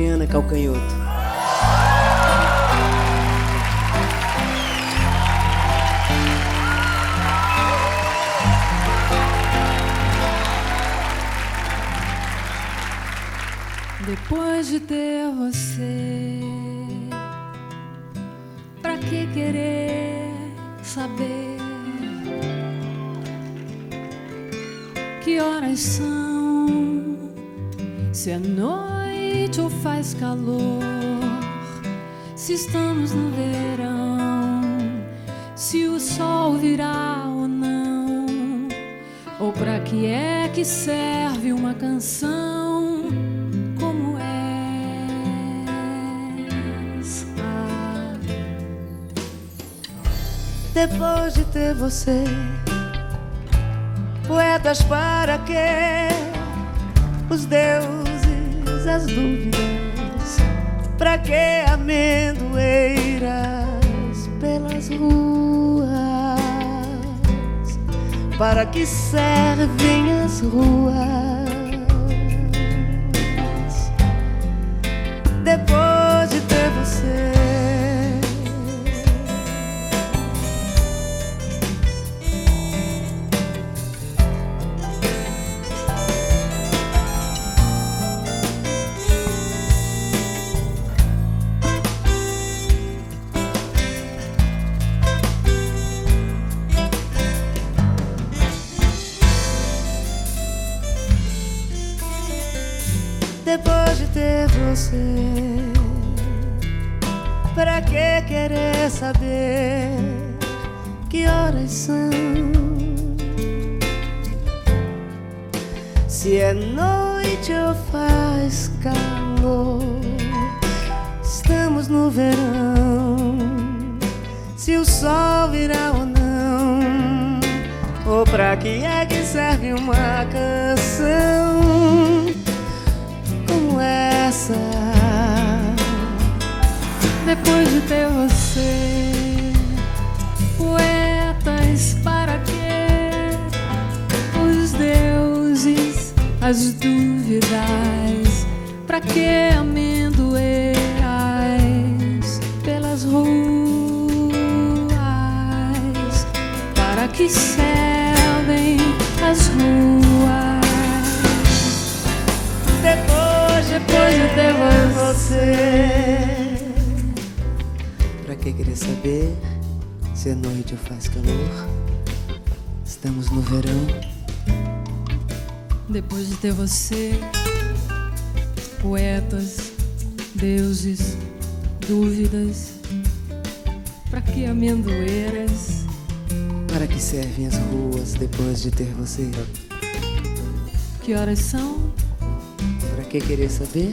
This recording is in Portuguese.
Adriana Calcanhoto. Depois de ter você, pra que querer saber que horas são? Se é noite ou faz calor, se estamos no verão, se o sol virá ou não, ou pra que é que serve uma canção? como essa. Depois de ter você, poetas para quê? Dúvidas, para que amendoeiras pelas ruas? Para que servem as ruas? Depois de ter você. Pra que querer saber que horas são? Se é noite ou faz calor, estamos no verão. Se o sol virá ou não, ou pra que é que serve uma canção essa? Depois de ter você, poetas para quê? Os deuses, as dúvidas, para que amendoeiras pelas ruas? Para que servem as ruas? De Depois de ter você. Pra que querer saber se é noite ou faz calor? Estamos no verão. Depois de ter você, poetas, deuses, dúvidas, pra que amendoeiras? Para que servem as ruas depois de ter você? Que horas são? Pra que querer saber